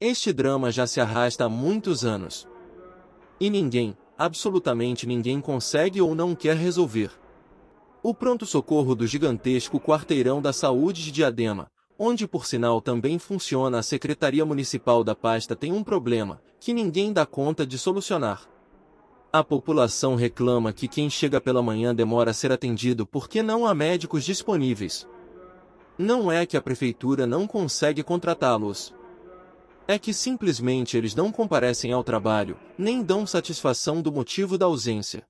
Este drama já se arrasta há muitos anos. E ninguém, absolutamente ninguém consegue ou não quer resolver. O pronto-socorro do gigantesco quarteirão da saúde de Diadema, onde por sinal também funciona a Secretaria Municipal da Pasta tem um problema, que ninguém dá conta de solucionar. A população reclama que quem chega pela manhã demora a ser atendido porque não há médicos disponíveis. Não é que a prefeitura não consegue contratá-los. É que simplesmente eles não comparecem ao trabalho, nem dão satisfação do motivo da ausência.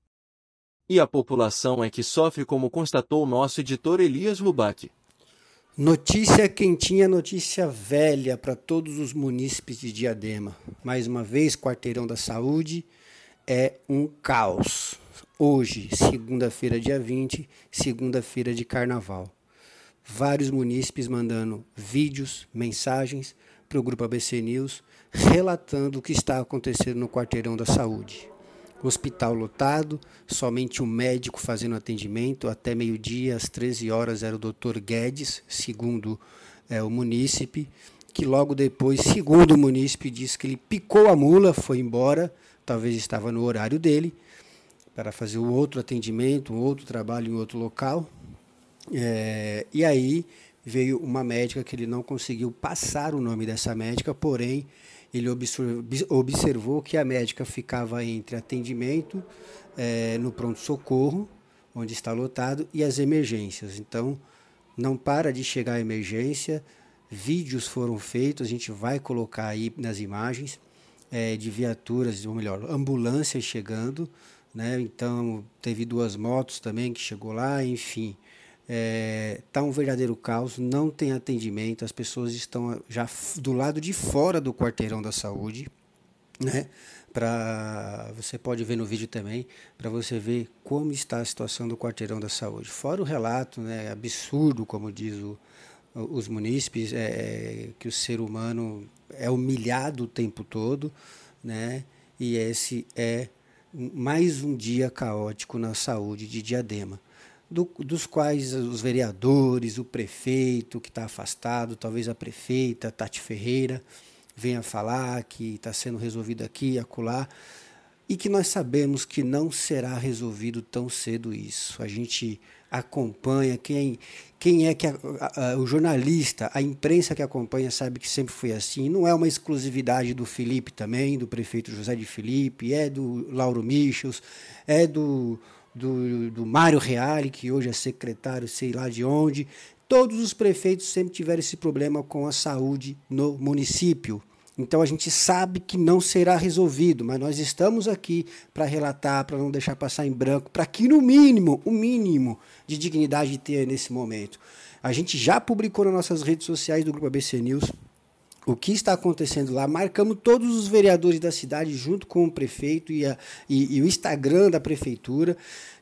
E a população é que sofre como constatou nosso editor Elias Lubac. Notícia quentinha, notícia velha para todos os munícipes de Diadema. Mais uma vez, quarteirão da saúde é um caos. Hoje, segunda-feira, dia 20, segunda-feira de carnaval. Vários munícipes mandando vídeos, mensagens para o grupo ABC News relatando o que está acontecendo no quarteirão da saúde hospital lotado, somente um médico fazendo atendimento. Até meio-dia, às 13 horas, era o Dr. Guedes, segundo é, o munícipe, que logo depois, segundo o munícipe, disse que ele picou a mula, foi embora, talvez estava no horário dele, para fazer um outro atendimento, um outro trabalho em outro local. É, e aí veio uma médica que ele não conseguiu passar o nome dessa médica, porém ele observou que a médica ficava entre atendimento é, no pronto-socorro, onde está lotado, e as emergências. Então, não para de chegar a emergência, vídeos foram feitos, a gente vai colocar aí nas imagens é, de viaturas, ou melhor, ambulâncias chegando, né? Então, teve duas motos também que chegou lá, enfim está é, tá um verdadeiro caos, não tem atendimento, as pessoas estão já do lado de fora do quarteirão da saúde, né? Para você pode ver no vídeo também, para você ver como está a situação do quarteirão da saúde. Fora o relato, né, absurdo, como diz o, os munícipes, é, é, que o ser humano é humilhado o tempo todo, né? E esse é mais um dia caótico na saúde de Diadema do, dos quais os vereadores, o prefeito que está afastado, talvez a prefeita Tati Ferreira venha falar que está sendo resolvido aqui e acolá, e que nós sabemos que não será resolvido tão cedo isso. A gente acompanha, quem, quem é que a, a, o jornalista, a imprensa que acompanha sabe que sempre foi assim. Não é uma exclusividade do Felipe também, do prefeito José de Felipe, é do Lauro Michels, é do do, do Mário Reale, que hoje é secretário, sei lá de onde. Todos os prefeitos sempre tiveram esse problema com a saúde no município. Então a gente sabe que não será resolvido, mas nós estamos aqui para relatar, para não deixar passar em branco, para que no mínimo, o mínimo de dignidade tenha nesse momento. A gente já publicou nas nossas redes sociais do Grupo ABC News o que está acontecendo lá. Marcamos todos os vereadores da cidade junto com o prefeito e, a, e, e o Instagram da prefeitura.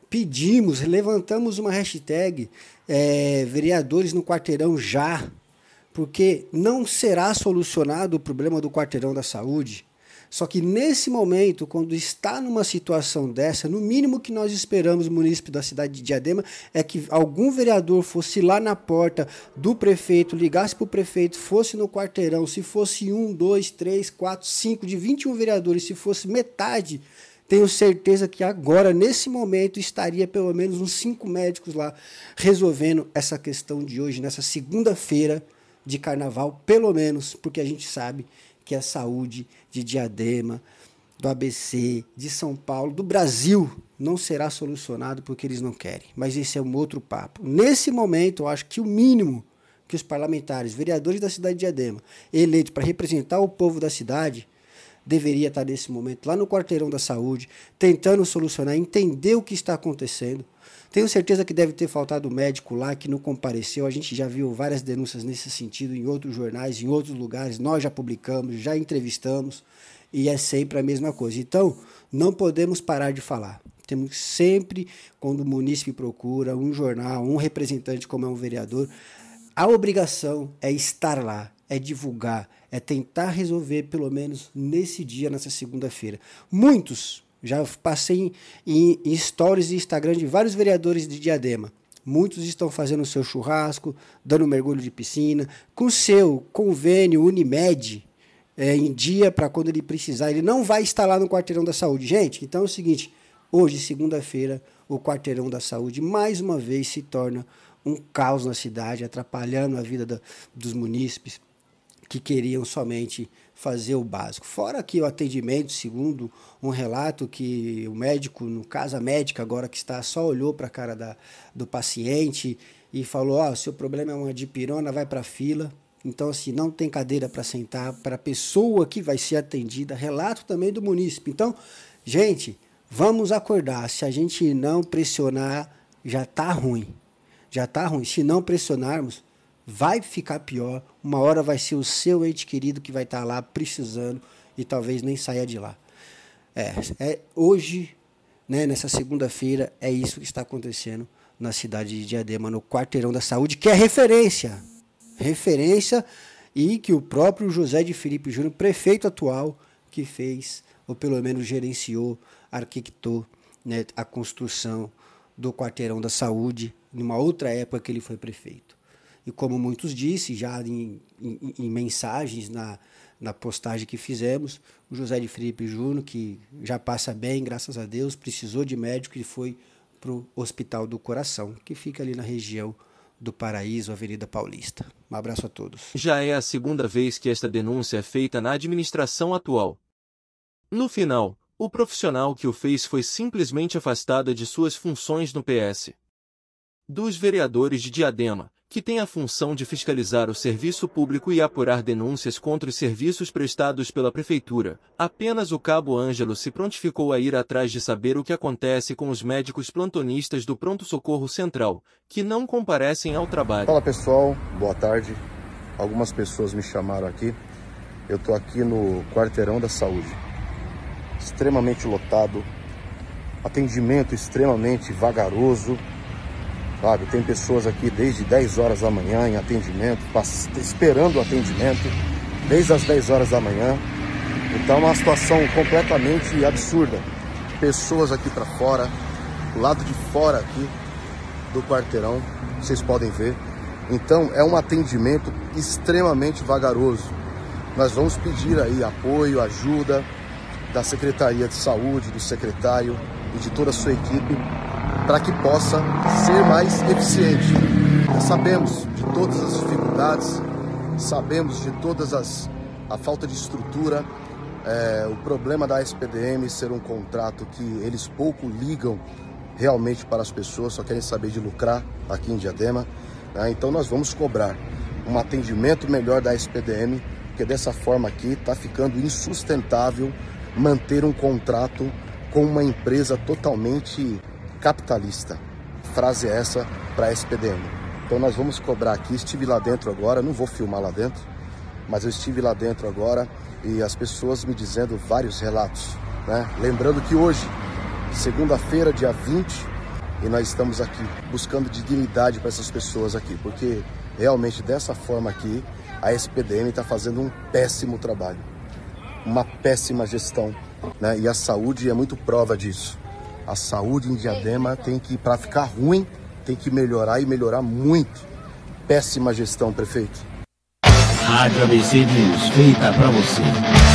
Pedimos, levantamos uma hashtag é, vereadores no quarteirão já, porque não será solucionado o problema do quarteirão da saúde só que nesse momento, quando está numa situação dessa, no mínimo que nós esperamos, o município da cidade de Diadema, é que algum vereador fosse lá na porta do prefeito, ligasse para o prefeito, fosse no quarteirão, se fosse um, dois, três, quatro, cinco, de 21 vereadores, se fosse metade, tenho certeza que agora, nesse momento, estaria pelo menos uns cinco médicos lá resolvendo essa questão de hoje, nessa segunda-feira de carnaval, pelo menos, porque a gente sabe que é a saúde de Diadema, do ABC, de São Paulo, do Brasil, não será solucionado porque eles não querem. Mas esse é um outro papo. Nesse momento, eu acho que o mínimo que os parlamentares, vereadores da cidade de Diadema, eleitos para representar o povo da cidade, deveria estar nesse momento lá no quarteirão da saúde, tentando solucionar, entender o que está acontecendo. Tenho certeza que deve ter faltado médico lá que não compareceu. A gente já viu várias denúncias nesse sentido em outros jornais, em outros lugares. Nós já publicamos, já entrevistamos e é sempre a mesma coisa. Então, não podemos parar de falar. Temos sempre, quando o munícipe procura um jornal, um representante como é um vereador, a obrigação é estar lá, é divulgar, é tentar resolver pelo menos nesse dia, nessa segunda-feira. Muitos já passei em, em stories e Instagram de vários vereadores de Diadema. Muitos estão fazendo o seu churrasco, dando mergulho de piscina, com seu convênio Unimed, é, em dia para quando ele precisar. Ele não vai estar lá no quarteirão da saúde. Gente, então é o seguinte: hoje, segunda-feira, o quarteirão da saúde mais uma vez se torna um caos na cidade, atrapalhando a vida da, dos munícipes que queriam somente fazer o básico. Fora que o atendimento, segundo um relato que o médico, no caso a médica agora que está, só olhou para a cara da, do paciente e falou: oh, seu problema é uma dipirona, vai para a fila. Então, assim, não tem cadeira para sentar para a pessoa que vai ser atendida. Relato também do munícipe. Então, gente, vamos acordar. Se a gente não pressionar, já está ruim. Já está ruim. Se não pressionarmos, vai ficar pior. Uma hora vai ser o seu ente querido que vai estar tá lá precisando e talvez nem saia de lá. É, é hoje, né, nessa segunda-feira, é isso que está acontecendo na cidade de Diadema, no quarteirão da saúde, que é referência. Referência e que o próprio José de Felipe Júnior, prefeito atual, que fez, ou pelo menos gerenciou, arquitetou né, a construção do quarteirão da saúde, numa outra época que ele foi prefeito. E como muitos disse já em, em, em mensagens na, na postagem que fizemos, o José de Felipe Júnior, que já passa bem, graças a Deus, precisou de médico e foi para o Hospital do Coração, que fica ali na região do Paraíso, Avenida Paulista. Um abraço a todos. Já é a segunda vez que esta denúncia é feita na administração atual. No final, o profissional que o fez foi simplesmente afastado de suas funções no PS. Dos vereadores de Diadema, que tem a função de fiscalizar o serviço público e apurar denúncias contra os serviços prestados pela Prefeitura. Apenas o Cabo Ângelo se prontificou a ir atrás de saber o que acontece com os médicos plantonistas do Pronto Socorro Central, que não comparecem ao trabalho. Fala pessoal, boa tarde. Algumas pessoas me chamaram aqui. Eu estou aqui no Quarteirão da Saúde. Extremamente lotado, atendimento extremamente vagaroso sabe? Tem pessoas aqui desde 10 horas da manhã em atendimento, esperando o atendimento, desde as 10 horas da manhã. Então é uma situação completamente absurda. Pessoas aqui para fora, do lado de fora aqui do quarteirão, vocês podem ver. Então é um atendimento extremamente vagaroso. Nós vamos pedir aí apoio, ajuda da Secretaria de Saúde, do secretário e de toda a sua equipe para que possa ser mais eficiente. Sabemos de todas as dificuldades, sabemos de todas as a falta de estrutura, é, o problema da SPDM ser um contrato que eles pouco ligam realmente para as pessoas, só querem saber de lucrar aqui em Diadema. Né? Então nós vamos cobrar um atendimento melhor da SPDM, porque dessa forma aqui está ficando insustentável manter um contrato com uma empresa totalmente capitalista. Frase essa para a SPDM. Então nós vamos cobrar aqui. Estive lá dentro agora, não vou filmar lá dentro, mas eu estive lá dentro agora e as pessoas me dizendo vários relatos. Né? Lembrando que hoje, segunda-feira, dia 20, e nós estamos aqui buscando dignidade para essas pessoas aqui, porque realmente dessa forma aqui a SPDM está fazendo um péssimo trabalho, uma péssima gestão, né? e a saúde é muito prova disso. A saúde em Diadema tem que, para ficar ruim, tem que melhorar e melhorar muito. Péssima gestão, prefeito. Rádio ABC News, feita para você.